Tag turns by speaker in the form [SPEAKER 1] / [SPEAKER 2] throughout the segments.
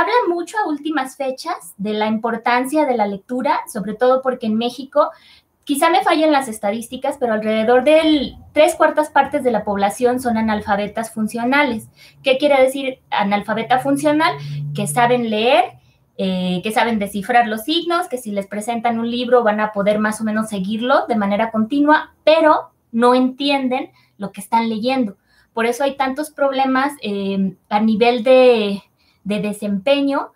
[SPEAKER 1] habla mucho a últimas fechas de la importancia de la lectura, sobre todo porque en México Quizá me fallen las estadísticas, pero alrededor de tres cuartas partes de la población son analfabetas funcionales. ¿Qué quiere decir analfabeta funcional? Que saben leer, eh, que saben descifrar los signos, que si les presentan un libro van a poder más o menos seguirlo de manera continua, pero no entienden lo que están leyendo. Por eso hay tantos problemas eh, a nivel de, de desempeño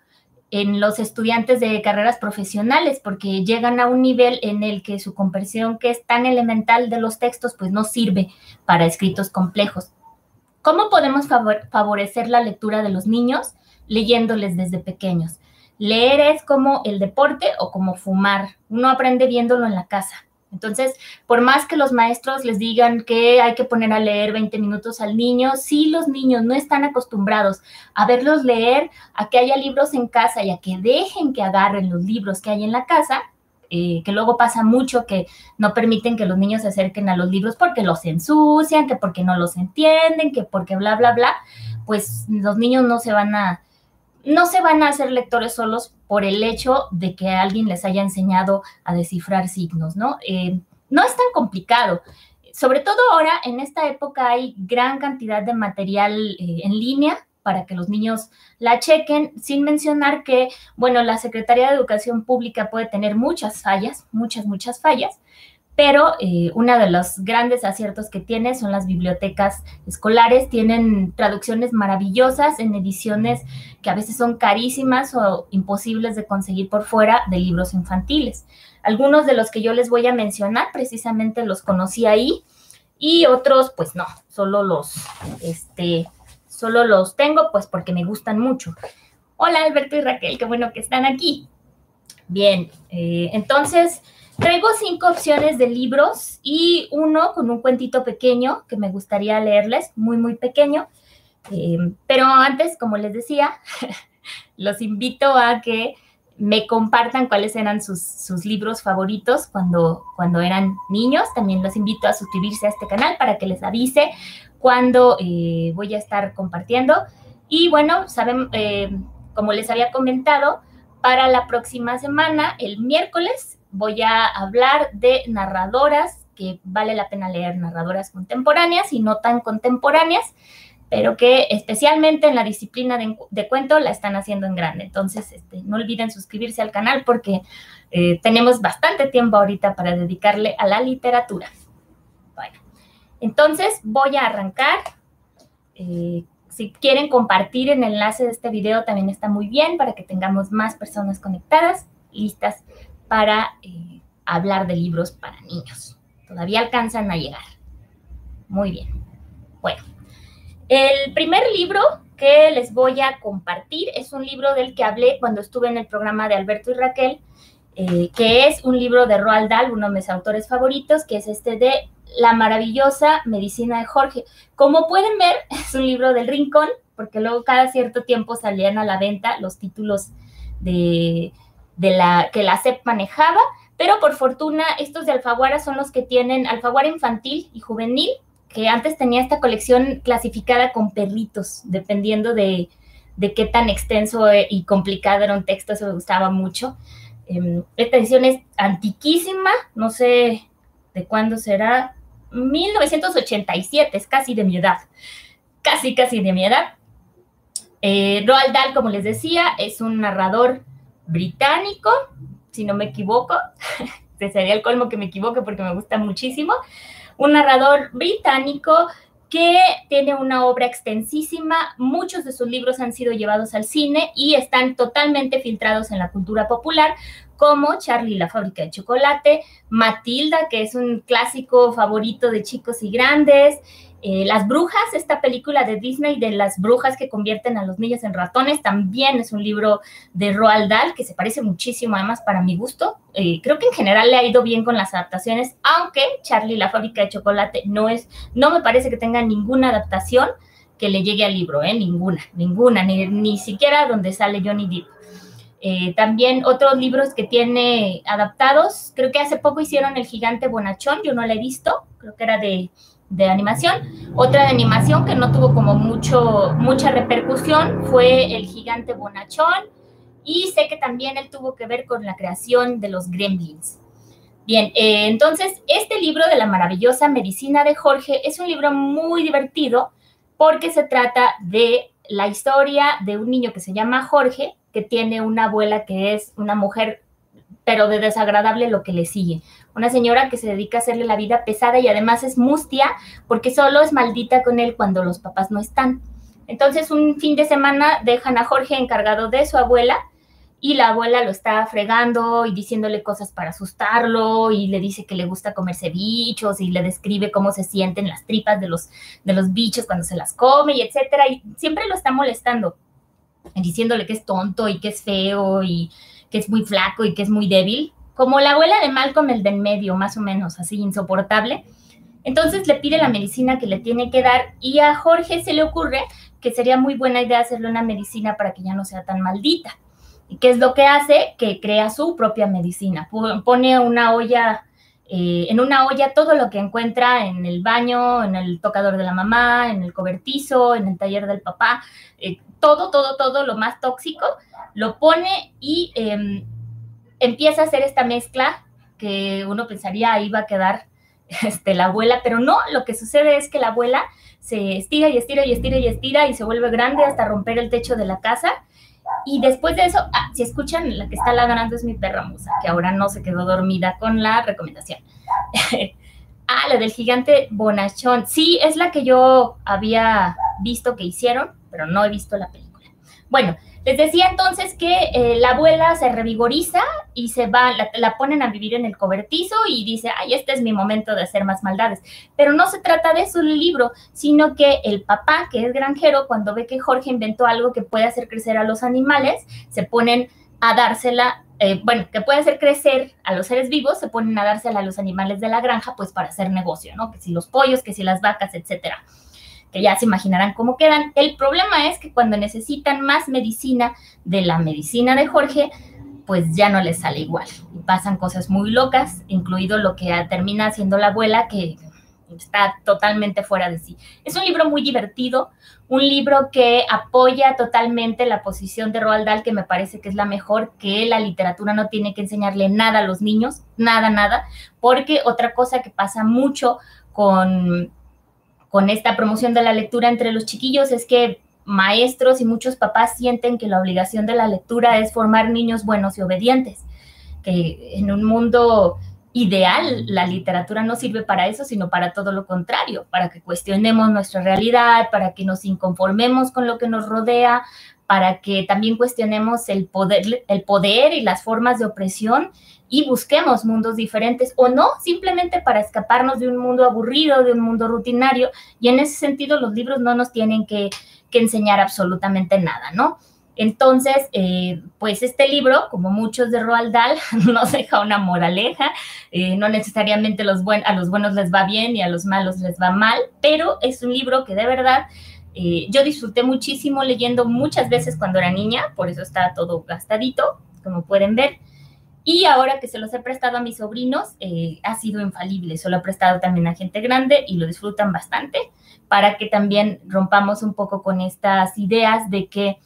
[SPEAKER 1] en los estudiantes de carreras profesionales, porque llegan a un nivel en el que su comprensión, que es tan elemental de los textos, pues no sirve para escritos complejos. ¿Cómo podemos favorecer la lectura de los niños? Leyéndoles desde pequeños. Leer es como el deporte o como fumar. Uno aprende viéndolo en la casa. Entonces, por más que los maestros les digan que hay que poner a leer 20 minutos al niño, si los niños no están acostumbrados a verlos leer, a que haya libros en casa y a que dejen que agarren los libros que hay en la casa, eh, que luego pasa mucho que no permiten que los niños se acerquen a los libros porque los ensucian, que porque no los entienden, que porque bla, bla, bla, pues los niños no se van a no se van a hacer lectores solos por el hecho de que alguien les haya enseñado a descifrar signos, ¿no? Eh, no es tan complicado. Sobre todo ahora, en esta época, hay gran cantidad de material eh, en línea para que los niños la chequen, sin mencionar que, bueno, la Secretaría de Educación Pública puede tener muchas fallas, muchas, muchas fallas, pero eh, uno de los grandes aciertos que tiene son las bibliotecas escolares. Tienen traducciones maravillosas en ediciones que a veces son carísimas o imposibles de conseguir por fuera de libros infantiles. Algunos de los que yo les voy a mencionar precisamente los conocí ahí y otros pues no, solo los, este, solo los tengo pues porque me gustan mucho. Hola Alberto y Raquel, qué bueno que están aquí. Bien, eh, entonces Traigo cinco opciones de libros y uno con un cuentito pequeño que me gustaría leerles, muy, muy pequeño. Eh, pero antes, como les decía, los invito a que me compartan cuáles eran sus, libros favoritos cuando, cuando eran niños. También los invito a suscribirse a este canal para que les avise cuando eh, voy a estar compartiendo. Y bueno, saben, eh, como les había comentado, para la próxima semana, el miércoles, voy a hablar de narradoras, que vale la pena leer narradoras contemporáneas y no tan contemporáneas, pero que especialmente en la disciplina de, cuento la están haciendo en grande. Entonces, este, no olviden suscribirse al canal porque eh, tenemos bastante tiempo ahorita para dedicarle a la literatura. Bueno, entonces voy a arrancar. Eh, si quieren compartir el enlace de este video también está muy bien para que tengamos más personas conectadas, listas para eh, hablar de libros para niños. Todavía alcanzan a llegar. Muy bien. Bueno, el primer libro que les voy a compartir es un libro del que hablé cuando estuve en el programa de Alberto y Raquel, eh, que es un libro de Roald Dahl, uno de mis autores favoritos, que es este de La maravillosa medicina de Jorge. Como pueden ver, es un libro del rincón, porque luego cada cierto tiempo salían a la venta los títulos de de la que la SEP manejaba, pero por fortuna estos de Alfaguara son los que tienen Alfaguara infantil y juvenil, que antes tenía esta colección clasificada con perritos, dependiendo de, qué tan extenso y complicado era un texto, eso me gustaba mucho. Em, esta edición es antiquísima, no sé de cuándo será, 1987, es casi de mi edad, casi, casi de mi edad. Eh, Roald Dahl, como les decía, es un narrador británico, si no me equivoco, sería el colmo que me equivoque porque me gusta muchísimo, un narrador británico que tiene una obra extensísima, muchos de sus libros han sido llevados al cine y están totalmente filtrados en la cultura popular, como Charlie la fábrica de chocolate, Matilda, que es un clásico favorito de chicos y grandes, eh, las Brujas, esta película de Disney de las brujas que convierten a los niños en ratones, también es un libro de Roald Dahl que se parece muchísimo, además, para mi gusto. Eh, creo que en general le ha ido bien con las adaptaciones, aunque Charlie la fábrica de chocolate no es, no me parece que tenga ninguna adaptación que le llegue al libro, ¿eh? ninguna, ninguna, ni, ni siquiera donde sale Johnny Depp. Eh, también otros libros que tiene adaptados, creo que hace poco hicieron El gigante bonachón, yo no lo he visto, creo que era de de animación. Otra de animación que no tuvo como mucho, mucha repercusión fue El gigante bonachón y sé que también él tuvo que ver con la creación de los gremlins. Bien, eh, entonces este libro de la maravillosa medicina de Jorge es un libro muy divertido porque se trata de la historia de un niño que se llama Jorge, que tiene una abuela que es una mujer, pero de desagradable lo que le sigue. Una señora que se dedica a hacerle la vida pesada y además es mustia porque solo es maldita con él cuando los papás no están. Entonces un fin de semana dejan a Jorge encargado de su abuela y la abuela lo está fregando y diciéndole cosas para asustarlo y le dice que le gusta comerse bichos y le describe cómo se sienten las tripas de los, de los bichos cuando se las come y etcétera y siempre lo está molestando diciéndole que es tonto y que es feo y que es muy flaco y que es muy débil, como la abuela de Malcolm el de en medio, más o menos, así insoportable. Entonces le pide la medicina que le tiene que dar y a Jorge se le ocurre que sería muy buena idea hacerle una medicina para que ya no sea tan maldita. ¿Y qué es lo que hace? Que crea su propia medicina. Pone una olla, eh, en una olla todo lo que encuentra en el baño, en el tocador de la mamá, en el cobertizo, en el taller del papá, eh, todo, todo, todo lo más tóxico, lo pone y em, empieza a hacer esta mezcla que uno pensaría va a quedar este, la abuela, pero no, lo que sucede es que la abuela se estira y estira y estira y estira y se vuelve grande hasta romper el techo de la casa y después de eso, ah, si escuchan, la que está ladrando es mi perra musa, que ahora no se quedó dormida con la recomendación. ah, la del gigante bonachón. Sí, es la que yo había visto que hicieron, pero no he visto la película. Bueno, les decía entonces que eh, la abuela se revigoriza y se va, la, ponen a vivir en el cobertizo y dice, ay, este es mi momento de hacer más maldades. Pero no se trata de eso el libro, sino que el papá, que es granjero, cuando ve que Jorge inventó algo que puede hacer crecer a los animales, se ponen a dársela, eh, bueno, que puede hacer crecer a los seres vivos, se ponen a dársela a los animales de la granja, pues para hacer negocio, ¿no? Que si los pollos, que si las vacas, etcétera que ya se imaginarán cómo quedan. El problema es que cuando necesitan más medicina de la medicina de Jorge, pues ya no les sale igual. Y pasan cosas muy locas, incluido lo que termina haciendo la abuela, que está totalmente fuera de sí. Es un libro muy divertido, un libro que apoya totalmente la posición de Roald Dahl, que me parece que es la mejor, que la literatura no tiene que enseñarle nada a los niños, nada, nada, porque otra cosa que pasa mucho con con esta promoción de la lectura entre los chiquillos es que maestros y muchos papás sienten que la obligación de la lectura es formar niños buenos y obedientes, que en un mundo ideal la literatura no sirve para eso, sino para todo lo contrario, para que cuestionemos nuestra realidad, para que nos inconformemos con lo que nos rodea, para que también cuestionemos el poder, el poder y las formas de opresión y busquemos mundos diferentes o no, simplemente para escaparnos de un mundo aburrido, de un mundo rutinario. Y en ese sentido los libros no nos tienen que, enseñar absolutamente nada, ¿no? Entonces, eh, pues este libro, como muchos de Roald Dahl, nos deja una moraleja. Eh, no necesariamente los a los buenos les va bien y a los malos les va mal, pero es un libro que de verdad eh, yo disfruté muchísimo leyendo muchas veces cuando era niña, por eso está todo gastadito, como pueden ver. Y ahora que se los he prestado a mis sobrinos, eh, ha sido infalible. Se lo he prestado también a gente grande y lo disfrutan bastante para que también rompamos un poco con estas ideas de que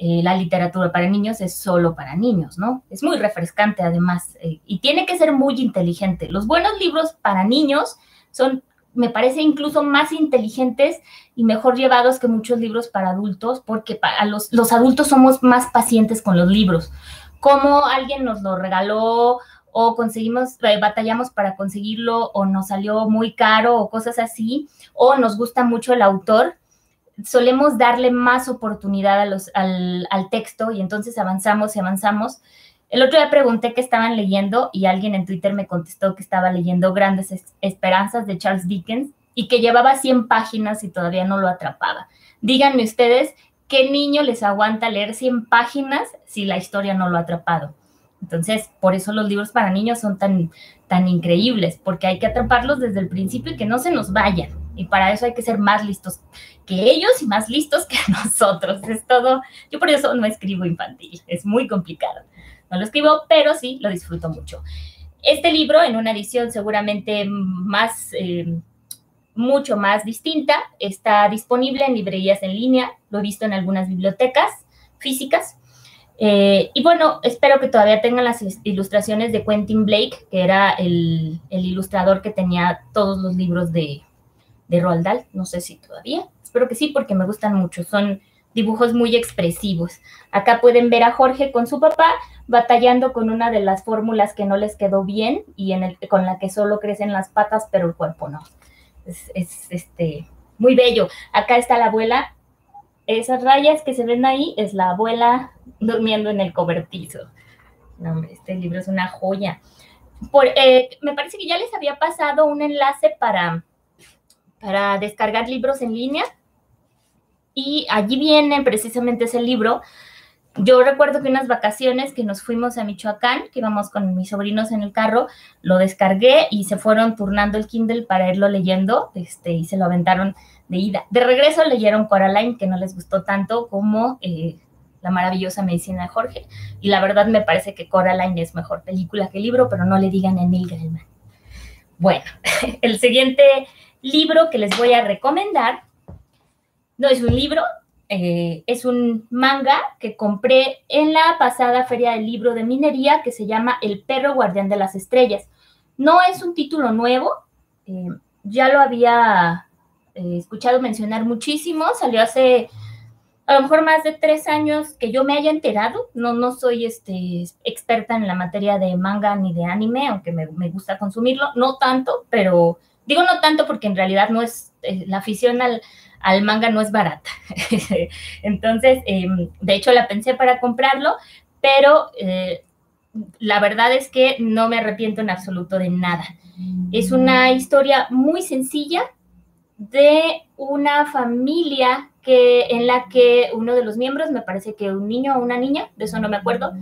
[SPEAKER 1] eh, la literatura para niños es solo para niños, ¿no? Es muy refrescante además eh, y tiene que ser muy inteligente. Los buenos libros para niños son, me parece, incluso más inteligentes y mejor llevados que muchos libros para adultos porque para los, los adultos somos más pacientes con los libros cómo alguien nos lo regaló o conseguimos, eh, batallamos para conseguirlo o nos salió muy caro o cosas así, o nos gusta mucho el autor, solemos darle más oportunidad a los, al, al, texto y entonces avanzamos y avanzamos. El otro día pregunté qué estaban leyendo y alguien en Twitter me contestó que estaba leyendo Grandes Esperanzas de Charles Dickens y que llevaba 100 páginas y todavía no lo atrapaba. Díganme ustedes ¿qué niño les aguanta leer 100 páginas si la historia no lo ha atrapado? Entonces, por eso los libros para niños son tan, tan increíbles, porque hay que atraparlos desde el principio y que no se nos vayan. Y para eso hay que ser más listos que ellos y más listos que nosotros. Es todo. Yo por eso no escribo infantil, es muy complicado. No lo escribo, pero sí lo disfruto mucho. Este libro, en una edición seguramente más, eh, mucho más distinta. Está disponible en librerías en línea, lo he visto en algunas bibliotecas físicas. Eh, y bueno, espero que todavía tengan las ilustraciones de Quentin Blake, que era el, ilustrador que tenía todos los libros de, de Roald Dahl. No sé si todavía. Espero que sí, porque me gustan mucho. Son dibujos muy expresivos. Acá pueden ver a Jorge con su papá batallando con una de las fórmulas que no les quedó bien y en el, con la que solo crecen las patas, pero el cuerpo no. Es, este, muy bello. Acá está la abuela. Esas rayas que se ven ahí es la abuela durmiendo en el cobertizo. No, este libro es una joya. Por, eh, me parece que ya les había pasado un enlace para, para descargar libros en línea y allí viene precisamente ese libro. Yo recuerdo que unas vacaciones que nos fuimos a Michoacán, que íbamos con mis sobrinos en el carro, lo descargué y se fueron turnando el Kindle para irlo leyendo, este, y se lo aventaron de ida. De regreso leyeron Coraline, que no les gustó tanto como eh, La maravillosa medicina de Jorge, y la verdad me parece que Coraline es mejor película que libro, pero no le digan a Neil Gaiman. Bueno, el siguiente libro que les voy a recomendar no es un libro, eh, es un manga que compré en la pasada feria del libro de minería que se llama El perro guardián de las estrellas. No es un título nuevo, eh, ya lo había eh, escuchado mencionar muchísimo, salió hace a lo mejor más de tres años que yo me haya enterado. No, no soy este, experta en la materia de manga ni de anime, aunque me, me gusta consumirlo, no tanto, pero digo no tanto porque en realidad no es la afición al, al manga no es barata. Entonces, em, de hecho la pensé para comprarlo, pero eh, la verdad es que no me arrepiento en absoluto de nada. Es una historia muy sencilla de una familia que, en la que uno de los miembros, me parece que un niño o una niña, de eso no me acuerdo,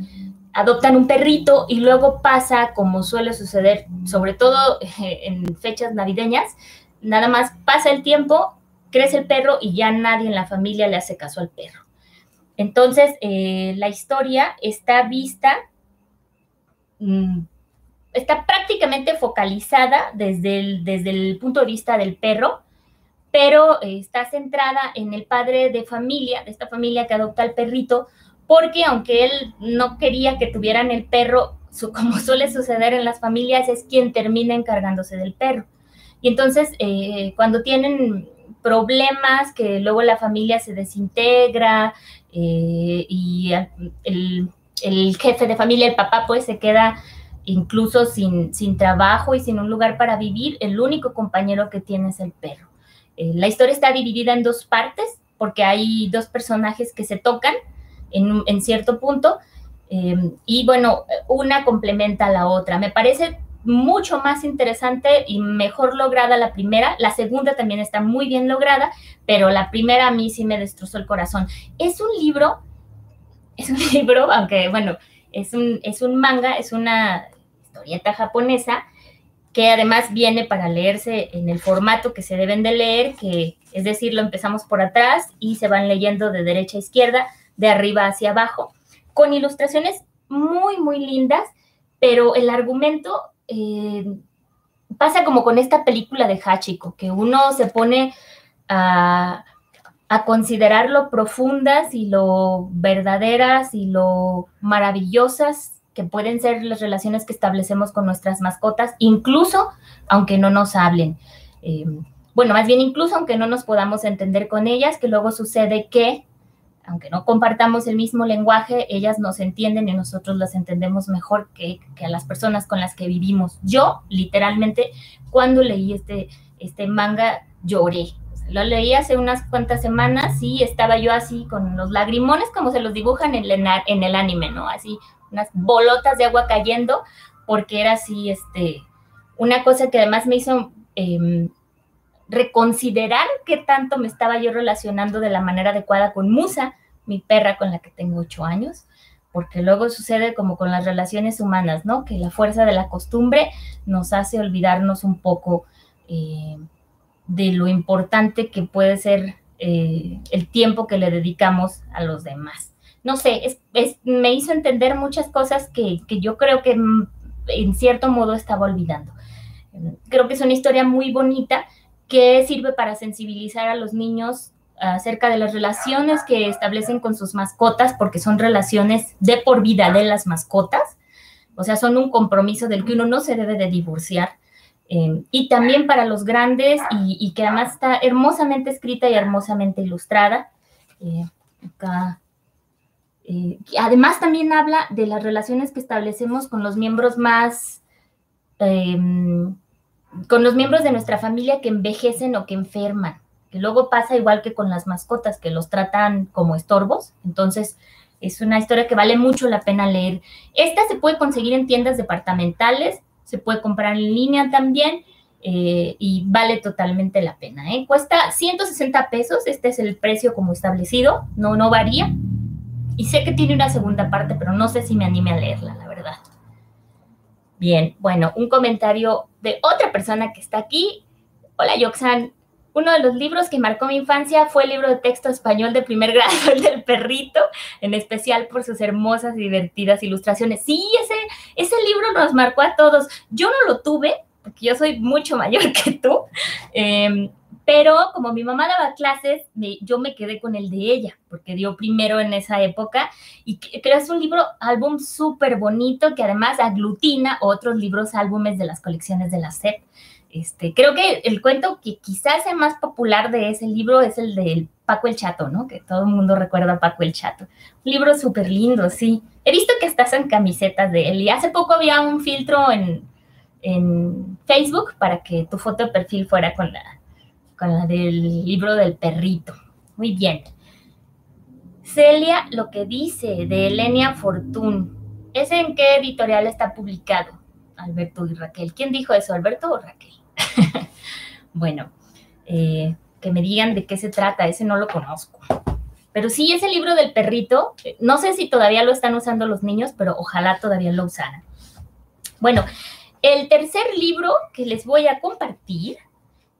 [SPEAKER 1] adoptan un perrito y luego pasa, como suele suceder, sobre todo en fechas navideñas, nada más pasa el tiempo crece el perro y ya nadie en la familia le hace caso al perro. Entonces, eh, la historia está vista, mm, está prácticamente focalizada desde el, desde el punto de vista del perro, pero eh, está centrada en el padre de familia, de esta familia que adopta al perrito, porque aunque él no quería que tuvieran el perro, como suele suceder en las familias, es quien termina encargándose del perro. Y entonces, eh, cuando tienen problemas que luego la familia se desintegra eh, y el, jefe de familia, el papá, pues se queda incluso sin, sin trabajo y sin un lugar para vivir, el único compañero que tiene es el perro. Eh, la historia está dividida en dos partes porque hay dos personajes que se tocan en, en cierto punto eh, y bueno, una complementa a la otra. Me parece mucho más interesante y mejor lograda la primera. La segunda también está muy bien lograda, pero la primera a mí sí me destrozó el corazón. Es un libro, es un libro, aunque bueno, es un, es un manga, es una historieta japonesa que además viene para leerse en el formato que se deben de leer, que es decir, lo empezamos por atrás y se van leyendo de derecha a izquierda, de arriba hacia abajo, con ilustraciones muy, muy lindas, pero el argumento eh, pasa como con esta película de Hachiko, que uno se pone a, considerar lo profundas y lo verdaderas y lo maravillosas que pueden ser las relaciones que establecemos con nuestras mascotas, incluso aunque no nos hablen. Eh, bueno, más bien incluso aunque no nos podamos entender con ellas, que luego sucede que aunque no compartamos el mismo lenguaje, ellas nos entienden y nosotros las entendemos mejor que, a las personas con las que vivimos. Yo, literalmente, cuando leí este, este manga, lloré. lo leí hace unas cuantas semanas y estaba yo así con los lagrimones como se los dibujan en el, en el anime, ¿no? Así, unas bolotas de agua cayendo, porque era así, este, una cosa que además me hizo... Em, reconsiderar qué tanto me estaba yo relacionando de la manera adecuada con Musa, mi perra con la que tengo ocho años, porque luego sucede como con las relaciones humanas, ¿no? Que la fuerza de la costumbre nos hace olvidarnos un poco eh, de lo importante que puede ser eh, el tiempo que le dedicamos a los demás. No sé, me hizo entender muchas cosas que, que yo creo que mm, en cierto modo estaba olvidando. Creo que es una historia muy bonita que sirve para sensibilizar a los niños acerca de las relaciones que establecen con sus mascotas, porque son relaciones de por vida de las mascotas, o sea, son un compromiso del que uno no se debe de divorciar. Eh, y también para los grandes y, que además está hermosamente escrita y hermosamente ilustrada. Eh, acá. Eh, además también habla de las relaciones que establecemos con los miembros más, con los miembros de nuestra familia que envejecen o que enferman, que luego pasa igual que con las mascotas, que los tratan como estorbos. Entonces, es una historia que vale mucho la pena leer. Esta se puede conseguir en tiendas departamentales, se puede comprar en línea también eh, y vale totalmente la pena. ¿eh? Cuesta 160 pesos, este es el precio como establecido, no, no varía. Y sé que tiene una segunda parte, pero no sé si me anime a leerla. Bien, bueno, un comentario de otra persona que está aquí. Hola, Yoxan. Uno de los libros que marcó mi infancia fue el libro de texto español de primer grado, el del perrito, en especial por sus hermosas y divertidas ilustraciones. Sí, ese, ese libro nos marcó a todos. Yo no lo tuve, porque yo soy mucho mayor que tú, em, pero como mi mamá daba clases, yo me quedé con el de ella, porque dio primero en esa época, y creo es un libro, álbum súper bonito, que además aglutina otros libros, álbumes de las colecciones de la SEP. Este, creo que el cuento que quizás sea más popular de ese libro es el de Paco el Chato, ¿no? Que todo el mundo recuerda a Paco el Chato. Un libro súper lindo, sí. He visto que estás en camisetas de él y hace poco había un filtro en, en Facebook para que tu foto de perfil fuera con la, con la del libro del perrito. Muy bien. Celia, lo que dice de Elenia Fortún, ¿ese en qué editorial está publicado? Alberto y Raquel. ¿Quién dijo eso, Alberto o Raquel? bueno, eh, que me digan de qué se trata, ese no lo conozco. Pero sí, ese libro del perrito, no sé si todavía lo están usando los niños, pero ojalá todavía lo usaran. Bueno, el tercer libro que les voy a compartir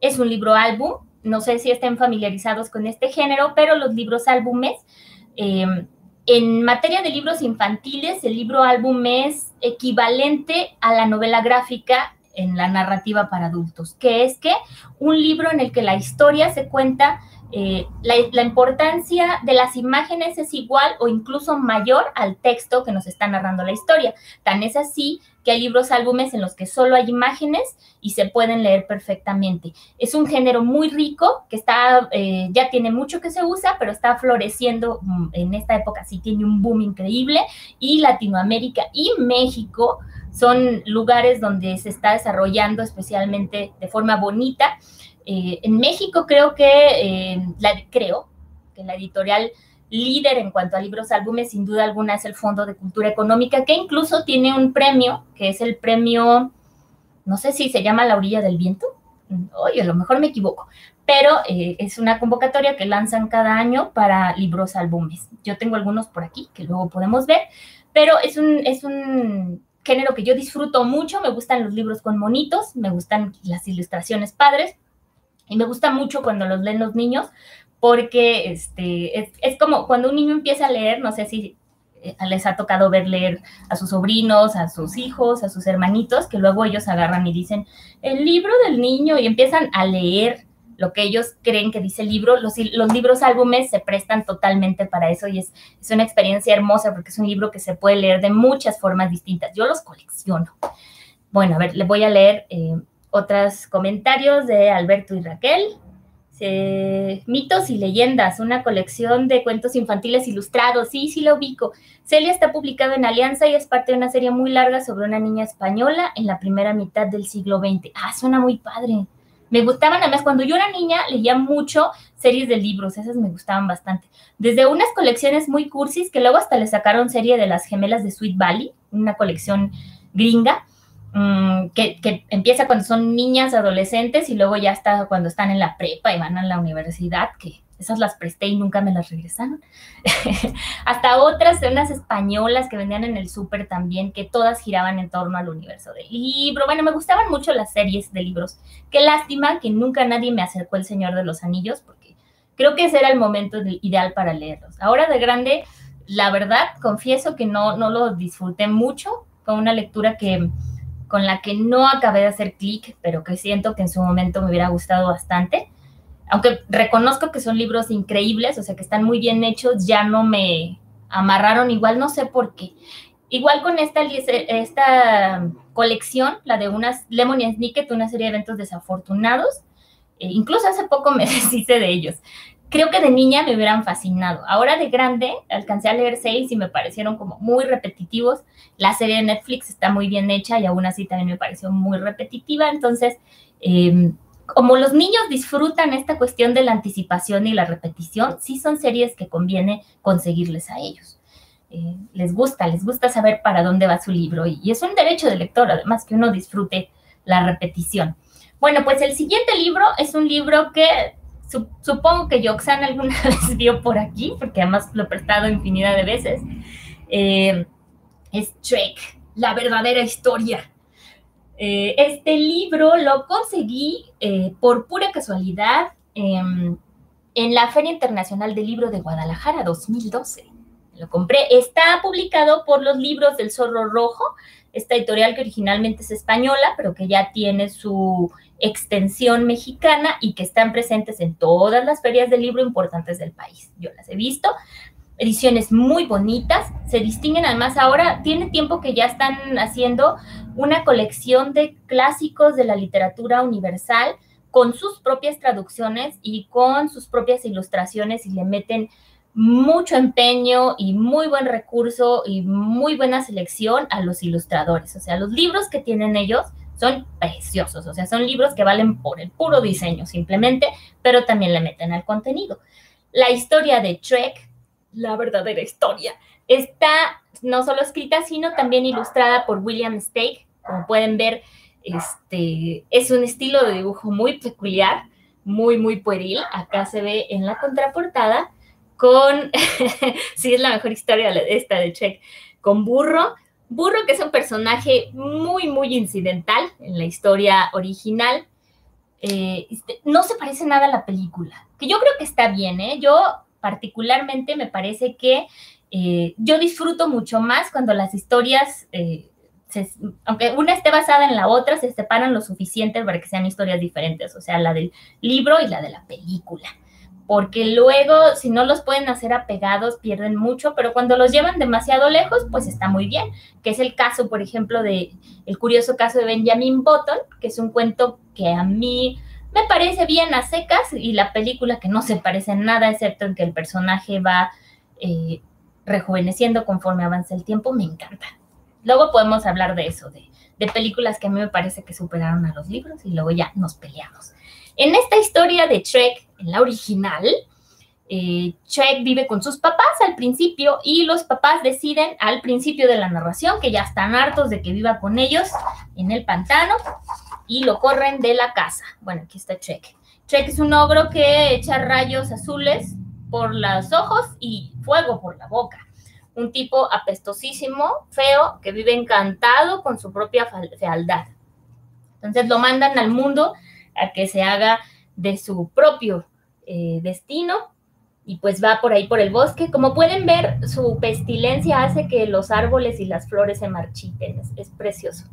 [SPEAKER 1] es un libro álbum. No sé si estén familiarizados con este género, pero los libros álbumes eh, en materia de libros infantiles, el libro álbum es equivalente a la novela gráfica en la narrativa para adultos, que es que un libro en el que la historia se cuenta, eh, la, importancia de las imágenes es igual o incluso mayor al texto que nos está narrando la historia. Tan es así que hay libros álbumes en los que solo hay imágenes y se pueden leer perfectamente. Es un género muy rico que está, eh, ya tiene mucho que se usa, pero está floreciendo mm, en esta época, sí tiene un boom increíble y Latinoamérica y México son lugares donde se está desarrollando especialmente de forma bonita. Eh, en México creo que, eh, la, creo que la editorial líder en cuanto a libros álbumes, sin duda alguna, es el Fondo de Cultura Económica, que incluso tiene un premio, que es el premio, no sé si se llama La Orilla del Viento, oye, a lo mejor me equivoco, pero eh, es una convocatoria que lanzan cada año para libros álbumes. Yo tengo algunos por aquí que luego podemos ver, pero es un, es un género que yo disfruto mucho, me gustan los libros con monitos, me gustan las ilustraciones padres, y me gusta mucho cuando los leen los niños, porque este, es, como cuando un niño empieza a leer, no sé si eh, les ha tocado ver leer a sus sobrinos, a sus hijos, a sus hermanitos, que luego ellos agarran y dicen, el libro del niño, y empiezan a leer lo que ellos creen que dice el libro. Los, libros álbumes se prestan totalmente para eso y es, es, una experiencia hermosa porque es un libro que se puede leer de muchas formas distintas. Yo los colecciono. Bueno, a ver, le voy a leer eh, otros comentarios de Alberto y Raquel. Mitos y leyendas, una colección de cuentos infantiles ilustrados. Sí, sí lo ubico. Celia está publicado en Alianza y es parte de una serie muy larga sobre una niña española en la primera mitad del siglo XX. Ah, suena muy padre. Me gustaban, además, cuando yo era niña leía mucho series de libros, esas me gustaban bastante. Desde unas colecciones muy cursis que luego hasta le sacaron serie de las gemelas de Sweet Valley, una colección gringa Mm, que, empieza cuando son niñas, adolescentes y luego ya está cuando están en la prepa y van a la universidad, que esas las presté y nunca me las regresaron. Hasta otras, unas españolas que vendían en el súper también, que todas giraban en torno al universo del libro. Bueno, me gustaban mucho las series de libros. Qué lástima que nunca nadie me acercó El Señor de los Anillos, porque creo que ese era el momento ideal para leerlos. Ahora de grande, la verdad, confieso que no, no lo disfruté mucho. Fue una lectura que con la que no acabé de hacer clic, pero que siento que en su momento me hubiera gustado bastante. Aunque reconozco que son libros increíbles, o sea, que están muy bien hechos, ya no me amarraron igual, no sé por qué. Igual con esta, esta colección, la de unas Lemon y Snicket, una serie de eventos desafortunados, eh, incluso hace poco me deshice de ellos. Creo que de niña me hubieran fascinado. Ahora de grande alcancé a leer seis y me parecieron como muy repetitivos. La serie de Netflix está muy bien hecha y aún así también me pareció muy repetitiva. Entonces, em, como los niños disfrutan esta cuestión de la anticipación y la repetición, sí son series que conviene conseguirles a ellos. Eh, les gusta, les gusta saber para dónde va su libro y, es un derecho de lector, además, que uno disfrute la repetición. Bueno, pues el siguiente libro es un libro que supongo que Yoxan alguna vez vio por aquí, porque además lo he prestado infinidad de veces. Eh, es Trek, la verdadera historia. Eh, este libro lo conseguí por pura casualidad en la Feria Internacional del Libro de Guadalajara 2012 lo compré. Está publicado por los libros del Zorro Rojo, esta editorial que originalmente es española, pero que ya tiene su extensión mexicana y que están presentes en todas las ferias de libro importantes del país. Yo las he visto. Ediciones muy bonitas, se distinguen además ahora, tiene tiempo que ya están haciendo una colección de clásicos de la literatura universal con sus propias traducciones y con sus propias ilustraciones y le meten mucho empeño y muy buen recurso y muy buena selección a los ilustradores. O sea, los libros que tienen ellos son preciosos, o sea, son libros que valen por el puro diseño simplemente, pero también le meten al contenido. La historia de Trek, la verdadera historia, está no solo escrita, sino también ilustrada por William Stake. Como pueden ver, este, es un estilo de dibujo muy peculiar, muy, muy pueril. Acá se ve en la contraportada con, sí es la mejor historia esta de Check, con Burro. Burro, que es un personaje muy, muy incidental en la historia original. Eh, este, no se parece nada a la película, que yo creo que está bien, ¿eh? Yo particularmente me parece que eh, yo disfruto mucho más cuando las historias, eh, aunque una esté basada en la otra, se separan lo suficiente para que sean historias diferentes, o sea, la del libro y la de la película porque luego si no los pueden hacer apegados pierden mucho, pero cuando los llevan demasiado lejos, pues está muy bien, que es el caso, por ejemplo, de el curioso caso de Benjamin Button, que es un cuento que a mí me parece bien a secas y la película que no se parece en nada, excepto en que el personaje va eh, rejuveneciendo conforme avanza el tiempo, me encanta. Luego podemos hablar de eso, de, de películas que a mí me parece que superaron a los libros y luego ya nos peleamos. En esta historia de Trek, en la original, eh, Trek vive con sus papás al principio y los papás deciden al principio de la narración que ya están hartos de que viva con ellos en el pantano y lo corren de la casa. Bueno, aquí está Trek. Trek es un ogro que echa rayos azules por los ojos y fuego por la boca. Un tipo apestosísimo, feo, que vive encantado con su propia fealdad. Entonces lo mandan al mundo a que se haga de su propio eh, destino y pues va por ahí por el bosque. Como pueden ver, su pestilencia hace que los árboles y las flores se marchiten, es, precioso.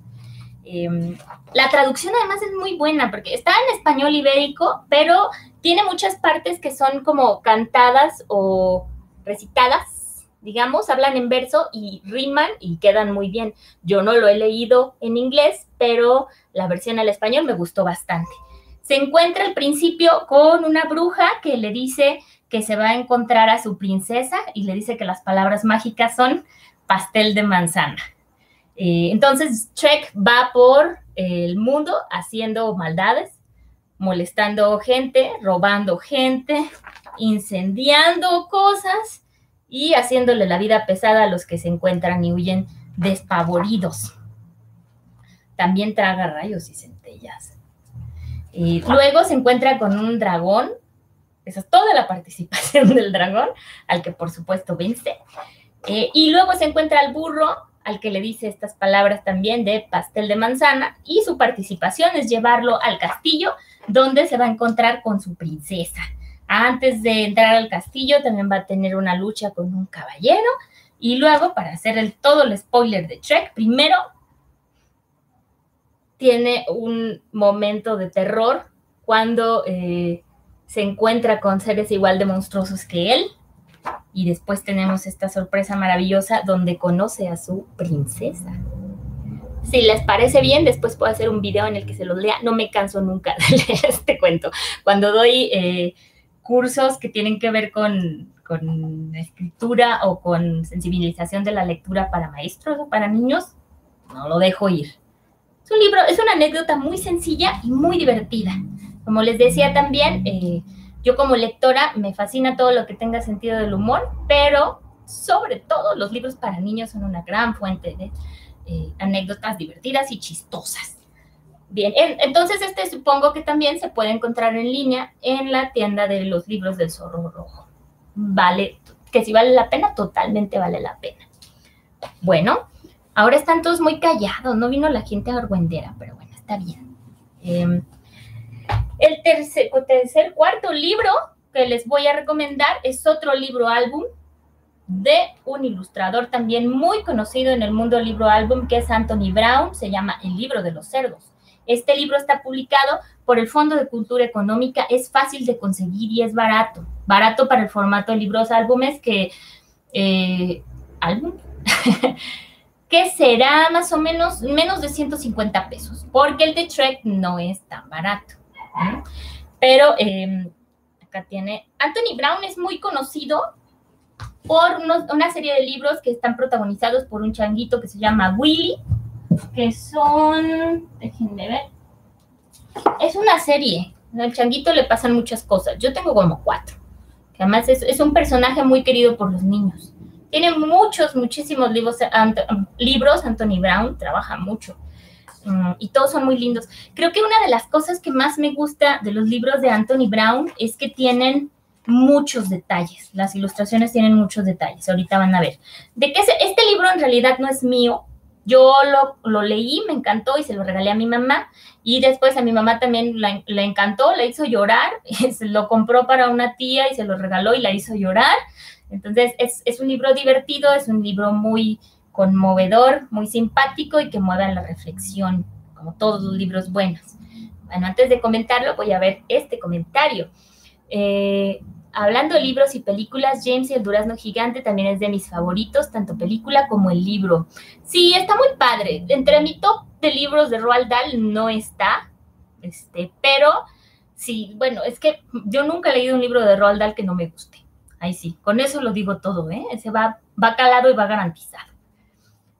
[SPEAKER 1] Em, la traducción además es muy buena porque está en español ibérico, pero tiene muchas partes que son como cantadas o recitadas, digamos, hablan en verso y riman y quedan muy bien. Yo no lo he leído en inglés, pero la versión al español me gustó bastante se encuentra al principio con una bruja que le dice que se va a encontrar a su princesa y le dice que las palabras mágicas son pastel de manzana. Eh, entonces Trek va por el mundo haciendo maldades, molestando gente, robando gente, incendiando cosas y haciéndole la vida pesada a los que se encuentran y huyen despavoridos. También traga rayos y centellas luego se encuentra con un dragón. Esa es toda la participación del dragón, al que por supuesto vence. Eh, y luego se encuentra al burro, al que le dice estas palabras también de pastel de manzana. Y su participación es llevarlo al castillo, donde se va a encontrar con su princesa. Antes de entrar al castillo también va a tener una lucha con un caballero. Y luego, para hacer el, todo el spoiler de Trek, primero tiene un momento de terror cuando eh, se encuentra con seres igual de monstruosos que él. Y después tenemos esta sorpresa maravillosa donde conoce a su princesa. Si les parece bien, después puedo hacer un video en el que se los lea. No me canso nunca de leer este cuento. Cuando doy eh, cursos que tienen que ver con, con escritura o con sensibilización de la lectura para maestros o para niños, no lo dejo ir. Es un libro, es una anécdota muy sencilla y muy divertida. Como les decía también, eh, yo como lectora me fascina todo lo que tenga sentido del humor, pero sobre todo los libros para niños son una gran fuente de eh, anécdotas divertidas y chistosas. Bien, entonces este supongo que también se puede encontrar en línea en la tienda de los libros del zorro rojo. Vale, que si vale la pena, totalmente vale la pena. Bueno, ahora están todos muy callados, no vino la gente argüendera, pero bueno, está bien. Em, el tercer, tercer, cuarto libro que les voy a recomendar es otro libro álbum de un ilustrador también muy conocido en el mundo libro álbum, que es Anthony Brown, se llama El libro de los cerdos. Este libro está publicado por el Fondo de Cultura Económica, es fácil de conseguir y es barato. Barato para el formato de libros álbumes que... Eh, ¿Álbum? que será más o menos menos de 150 pesos, porque el de Trek no es tan barato. Pero em, acá tiene... Anthony Brown es muy conocido por una serie de libros que están protagonizados por un changuito que se llama Willy, que son, déjenme ver, es una serie. Al changuito le pasan muchas cosas. Yo tengo como cuatro. Que además es, un personaje muy querido por los niños. Tiene muchos, muchísimos libros, libros. Anthony Brown trabaja mucho. Mm, y todos son muy lindos. Creo que una de las cosas que más me gusta de los libros de Anthony Brown es que tienen muchos detalles. Las ilustraciones tienen muchos detalles. Ahorita van a ver. De que este libro en realidad no es mío, yo lo, leí, me encantó y se lo regalé a mi mamá. Y después a mi mamá también le encantó, la hizo llorar. se lo compró para una tía y se lo regaló y la hizo llorar. Entonces es, un libro divertido, es un libro muy conmovedor, muy simpático y que mueve a la reflexión, como todos los libros buenos. Bueno, antes de comentarlo, voy a ver este comentario. Eh, Hablando de libros y películas, James y el Durazno Gigante también es de mis favoritos, tanto película como el libro. Sí, está muy padre. Entre mi top de libros de Roald Dahl no está, este, pero sí, bueno, es que yo nunca he leído un libro de Roald Dahl que no me guste. Ahí sí, con eso lo digo todo, ¿eh? Ese va, va calado y va garantizado.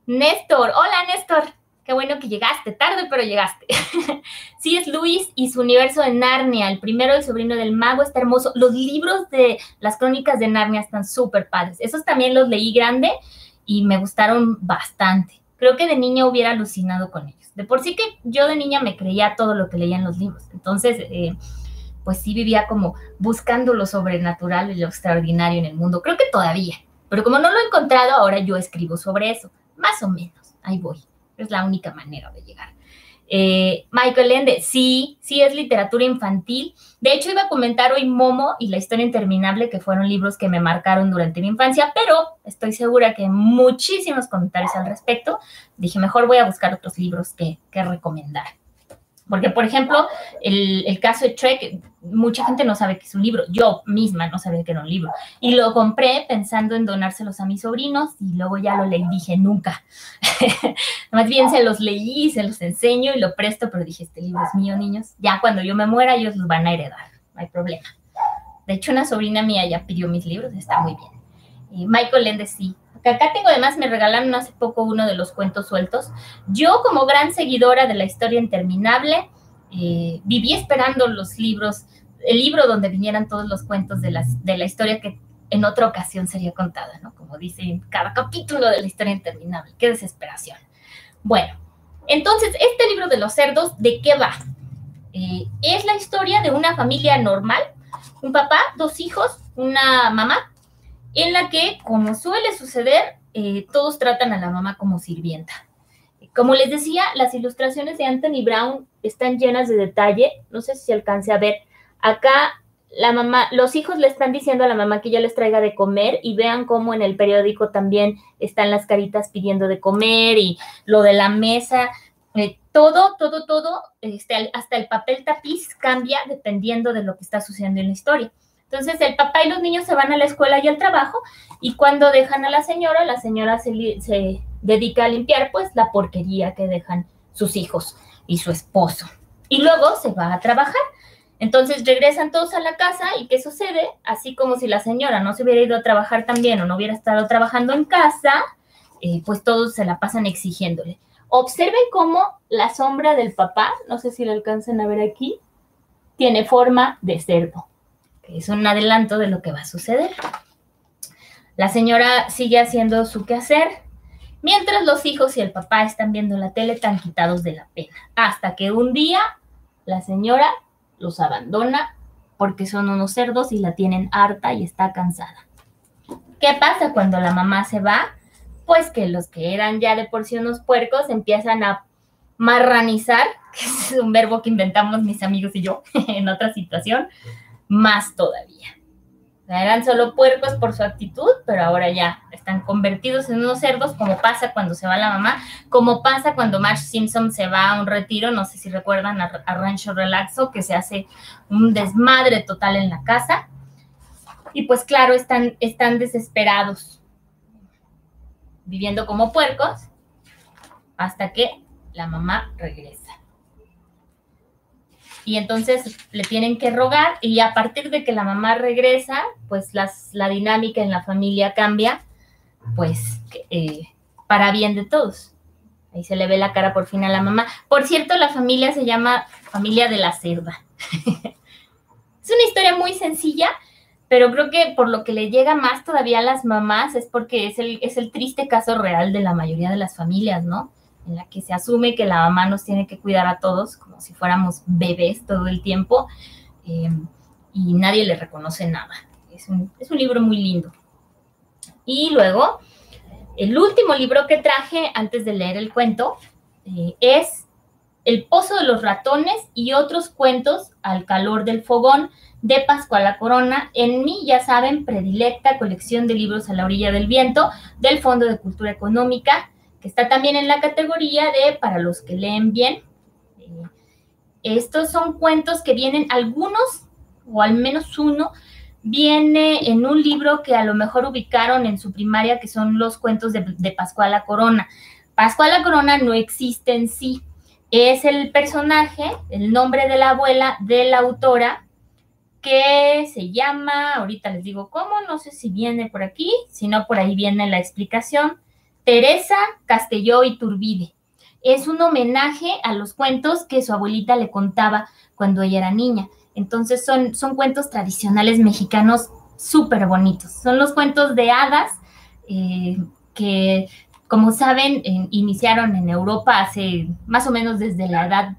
[SPEAKER 1] Néstor, hola Néstor. Qué bueno que llegaste, tarde, pero llegaste. sí, es Luis y su universo de Narnia, el primero, el sobrino del mago, está hermoso. Los libros de las crónicas de Narnia están súper padres. Esos también los leí grande y me gustaron bastante. Creo que de niña hubiera alucinado con ellos. De por sí que yo de niña me creía todo lo que leía en los libros. Entonces, eh, pues sí vivía como buscando lo sobrenatural y lo extraordinario en el mundo. Creo que todavía. Pero como no lo he encontrado, ahora yo escribo sobre eso. Más o menos. Ahí voy. Es la única manera de llegar. Eh, Michael Ende, sí, sí es literatura infantil. De hecho, iba a comentar hoy Momo y La historia interminable, que fueron libros que me marcaron durante mi infancia, pero estoy segura que muchísimos comentarios al respecto. Dije, mejor voy a buscar otros libros que, que recomendar. Porque, por ejemplo, el, caso de Trek, mucha gente no sabe que es un libro. Yo misma no sabía que era un libro. Y lo compré pensando en donárselos a mis sobrinos y luego ya lo leí dije, nunca. Más bien se los leí, se los enseño y lo presto, pero dije, este libro es mío, niños. Ya cuando yo me muera, ellos los van a heredar. No hay problema. De hecho, una sobrina mía ya pidió mis libros, está muy bien. Y Michael Ende sí, acá tengo además, me regalaron hace poco uno de los cuentos sueltos. Yo como gran seguidora de la historia interminable, eh, viví esperando los libros, el libro donde vinieran todos los cuentos de, las, de la historia que en otra ocasión sería contada, ¿no? Como dice cada capítulo de la historia interminable. Qué desesperación. Bueno, entonces, este libro de los cerdos, ¿de qué va? Eh, es la historia de una familia normal, un papá, dos hijos, una mamá en la que, como suele suceder, eh, todos tratan a la mamá como sirvienta. Como les decía, las ilustraciones de Anthony Brown están llenas de detalle. No sé si alcance a ver. Acá la mamá, los hijos le están diciendo a la mamá que ya les traiga de comer y vean cómo en el periódico también están las caritas pidiendo de comer y lo de la mesa. Eh, todo, todo, todo, este, hasta el papel tapiz cambia dependiendo de lo que está sucediendo en la historia. Entonces el papá y los niños se van a la escuela y al trabajo y cuando dejan a la señora, la señora se, se dedica a limpiar pues la porquería que dejan sus hijos y su esposo. Y luego se va a trabajar. Entonces regresan todos a la casa y ¿qué sucede? Así como si la señora no se hubiera ido a trabajar también o no hubiera estado trabajando en casa, eh, pues todos se la pasan exigiéndole. Observen cómo la sombra del papá, no sé si lo alcanzan a ver aquí, tiene forma de cerdo, es un adelanto de lo que va a suceder. La señora sigue haciendo su quehacer, mientras los hijos y el papá están viendo la tele tan quitados de la pena, hasta que un día la señora los abandona porque son unos cerdos y la tienen harta y está cansada. ¿Qué pasa cuando la mamá se va? pues que los que eran ya de por sí unos puercos empiezan a marranizar, que es un verbo que inventamos mis amigos y yo en otra situación, más todavía. eran solo puercos por su actitud, pero ahora ya están convertidos en unos cerdos, como pasa cuando se va la mamá, como pasa cuando Marge Simpson se va a un retiro, no sé si recuerdan a, Rancho Relaxo, que se hace un desmadre total en la casa. Y pues claro, están, están desesperados viviendo como puercos hasta que la mamá regresa. Y entonces le tienen que rogar y a partir de que la mamá regresa, pues las, la dinámica en la familia cambia, pues eh, para bien de todos. Ahí se le ve la cara por fin a la mamá. Por cierto, la familia se llama familia de la cerda. es una historia muy sencilla, pero creo que por lo que le llega más todavía a las mamás es porque es el, es el triste caso real de la mayoría de las familias, ¿no? En la que se asume que la mamá nos tiene que cuidar a todos como si fuéramos bebés todo el tiempo eh, y nadie le reconoce nada. Es un, libro muy lindo. Y luego, el último libro que traje antes de leer el cuento eh, es El Pozo de los Ratones y otros cuentos al calor del fogón de Pascual Corona en mi, ya saben, predilecta colección de libros a la orilla del viento del Fondo de Cultura Económica, que está también en la categoría de para los que leen bien. Eh, estos son cuentos que vienen algunos, o al menos uno, viene en un libro que a lo mejor ubicaron en su primaria, que son los cuentos de, de Pascual Corona. Pascual Corona no existe en sí, es el personaje, el nombre de la abuela de la autora, que se llama, ahorita les digo cómo, no sé si viene por aquí, si no por ahí viene la explicación, Teresa Castelló y Turbide. Es un homenaje a los cuentos que su abuelita le contaba cuando ella era niña. Entonces son, son cuentos tradicionales mexicanos súper bonitos. Son los cuentos de hadas eh, que, como saben, iniciaron en Europa hace más o menos desde la Edad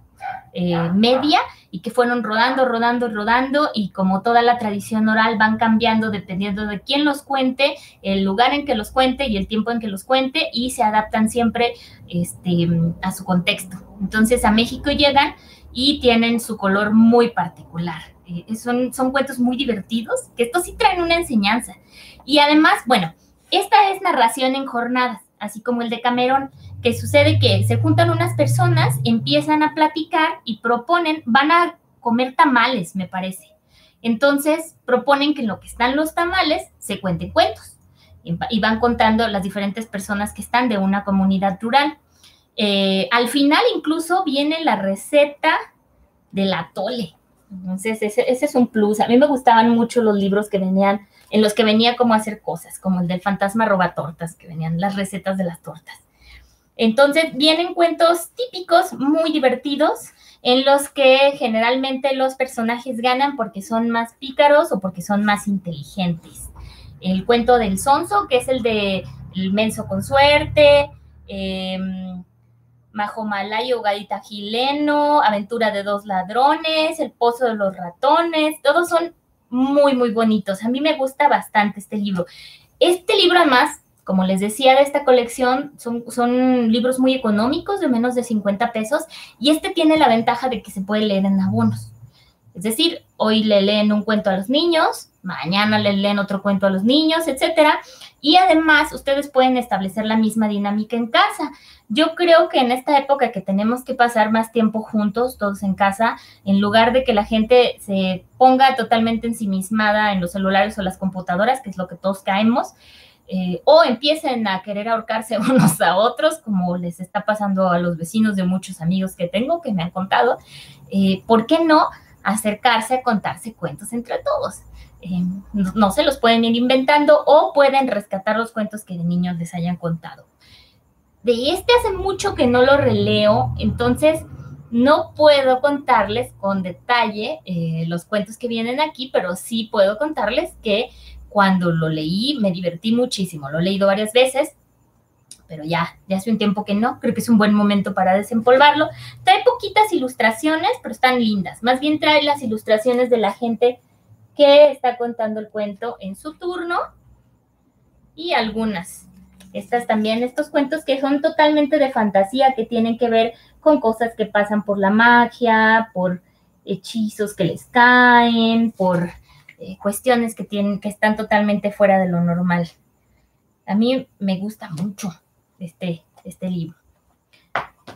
[SPEAKER 1] eh, Media y que fueron rodando, rodando, rodando y como toda la tradición oral van cambiando dependiendo de quién los cuente, el lugar en que los cuente y el tiempo en que los cuente y se adaptan siempre este, a su contexto. Entonces a México llegan y tienen su color muy particular. Eh, son, son cuentos muy divertidos, que estos sí traen una enseñanza. Y además, bueno, esta es narración en jornadas, así como el de Camerón que sucede que se juntan unas personas, empiezan a platicar y proponen, van a comer tamales, me parece. Entonces proponen que en lo que están los tamales se cuenten cuentos y van contando las diferentes personas que están de una comunidad rural. Eh, al final incluso viene la receta del atole. Entonces ese, ese, es un plus. A mí me gustaban mucho los libros que venían, en los que venía cómo hacer cosas, como el del fantasma roba tortas, que venían las recetas de las tortas. Entonces vienen cuentos típicos, muy divertidos, en los que generalmente los personajes ganan porque son más pícaros o porque son más inteligentes. El cuento del sonso, que es el de El menso con suerte, eh, Mahomalayo Gadita Gileno, Aventura de dos ladrones, El pozo de los ratones, todos son muy, muy bonitos. A mí me gusta bastante este libro. Este libro además como les decía, de esta colección son, libros muy económicos, de menos de 50 pesos, y este tiene la ventaja de que se puede leer en abonos. Es decir, hoy le leen un cuento a los niños, mañana le leen otro cuento a los niños, etcétera. Y además, ustedes pueden establecer la misma dinámica en casa. Yo creo que en esta época que tenemos que pasar más tiempo juntos, todos en casa, en lugar de que la gente se ponga totalmente ensimismada en los celulares o las computadoras, que es lo que todos caemos, eh, o empiecen a querer ahorcarse unos a otros, como les está pasando a los vecinos de muchos amigos que tengo que me han contado, eh, ¿por qué no acercarse a contarse cuentos entre todos? Eh, no, se los pueden ir inventando o pueden rescatar los cuentos que de niños les hayan contado. De este hace mucho que no lo releo, entonces no puedo contarles con detalle los cuentos que vienen aquí, pero sí puedo contarles que cuando lo leí me divertí muchísimo, lo he leído varias veces, pero ya, ya hace un tiempo que no, creo que es un buen momento para desempolvarlo. Trae poquitas ilustraciones, pero están lindas. Más bien trae las ilustraciones de la gente que está contando el cuento en su turno y algunas. Estas también, estos cuentos que son totalmente de fantasía, que tienen que ver con cosas que pasan por la magia, por hechizos que les caen, por eh, cuestiones que, tienen, que están totalmente fuera de lo normal. A mí me gusta mucho este, este libro.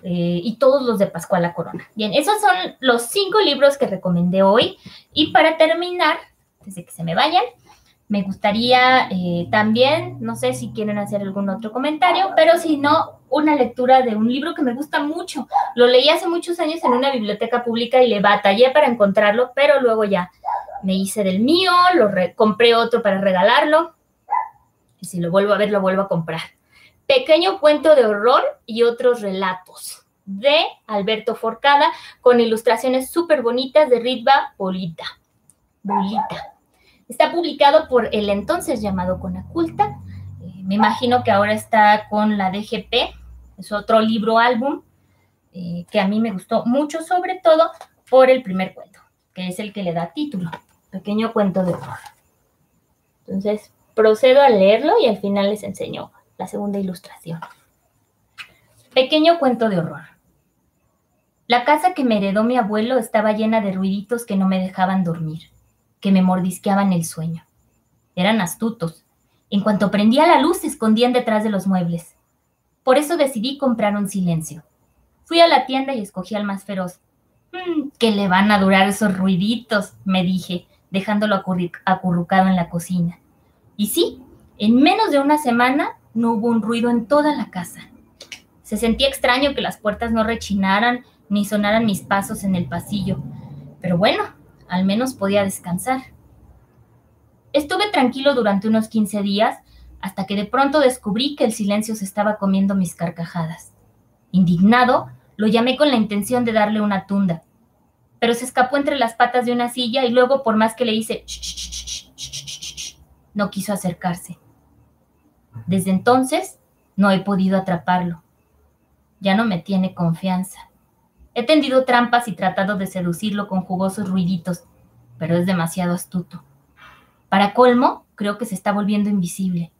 [SPEAKER 1] Eh, y todos los de Pascuala Corona. Bien, esos son los cinco libros que recomendé hoy. Y para terminar, desde que se me vayan, me gustaría eh, también, no sé si quieren hacer algún otro comentario, pero si no, una lectura de un libro que me gusta mucho. Lo leí hace muchos años en una biblioteca pública y le batallé para encontrarlo, pero luego ya me hice del mío, lo compré otro para regalarlo. Y si lo vuelvo a ver, lo vuelvo a comprar. Pequeño cuento de horror y otros relatos de Alberto Forcada con ilustraciones súper bonitas de Ritva Bolita. Bolita. Está publicado por el entonces llamado Conaculta. Eh, me imagino que ahora está con la DGP. Es otro libro álbum eh, que a mí me gustó mucho, sobre todo por el primer cuento, que es el que le da título pequeño cuento de horror. Entonces, procedo a leerlo y al final les enseño la segunda ilustración. Pequeño cuento de horror. La casa que me heredó mi abuelo estaba llena de ruiditos que no me dejaban dormir, que me mordisqueaban el sueño. Eran astutos. En cuanto prendía la luz se escondían detrás de los muebles. Por eso decidí comprar un silencio. Fui a la tienda y escogí al más feroz. Mm, ¿Qué le van a durar esos ruiditos? me dije, dejándolo acurrucado en la cocina. Y sí, en menos de una semana no hubo un ruido en toda la casa. Se sentía extraño que las puertas no rechinaran ni sonaran mis pasos en el pasillo, pero bueno, al menos podía descansar. Estuve tranquilo durante unos 15 días hasta que de pronto descubrí que el silencio se estaba comiendo mis carcajadas. Indignado, lo llamé con la intención de darle una tunda, pero se escapó entre las patas de una silla y luego, por más que le hice, no quiso acercarse. Desde entonces, no he podido atraparlo. Ya no me tiene confianza. He tendido trampas y tratado de seducirlo con jugosos ruiditos, pero es demasiado astuto. Para colmo, creo que se está volviendo invisible.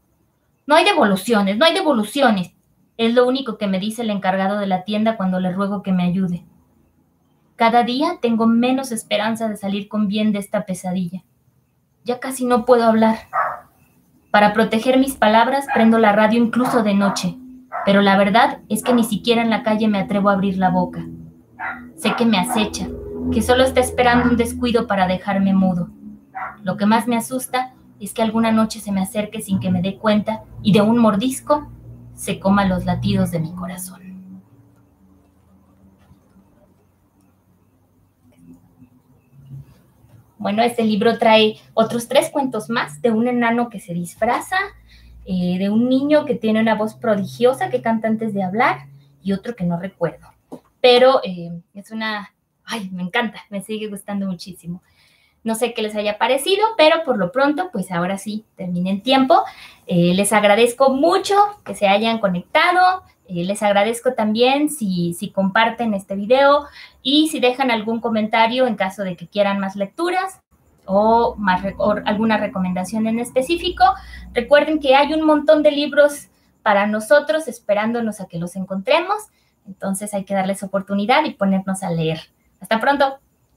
[SPEAKER 1] No hay devoluciones, no hay devoluciones. Es lo único que me dice el encargado de la tienda cuando le ruego que me ayude. Cada día tengo menos esperanza de salir con bien de esta pesadilla. Ya casi no puedo hablar. Para proteger mis palabras prendo la radio incluso de noche, pero la verdad es que ni siquiera en la calle me atrevo a abrir la boca. Sé que me acecha, que solo está esperando un descuido para dejarme mudo. Lo que más me asusta es que alguna noche se me acerque sin que me dé cuenta y de un mordisco se coma los latidos de mi corazón. Bueno, este libro trae otros tres cuentos más de un enano que se disfraza, eh, de un niño que tiene una voz prodigiosa que canta antes de hablar y otro que no recuerdo. Pero eh, es una... Ay, me encanta, me sigue gustando muchísimo. No sé qué les haya parecido, pero por lo pronto, pues ahora sí, termine el tiempo. Eh, les agradezco mucho que se hayan conectado. Eh, les agradezco también si, si, comparten este video y si dejan algún comentario en caso de que quieran más lecturas o, más, alguna recomendación en específico. Recuerden que hay un montón de libros para nosotros esperándonos a que los encontremos. Entonces hay que darles oportunidad y ponernos a leer. Hasta pronto.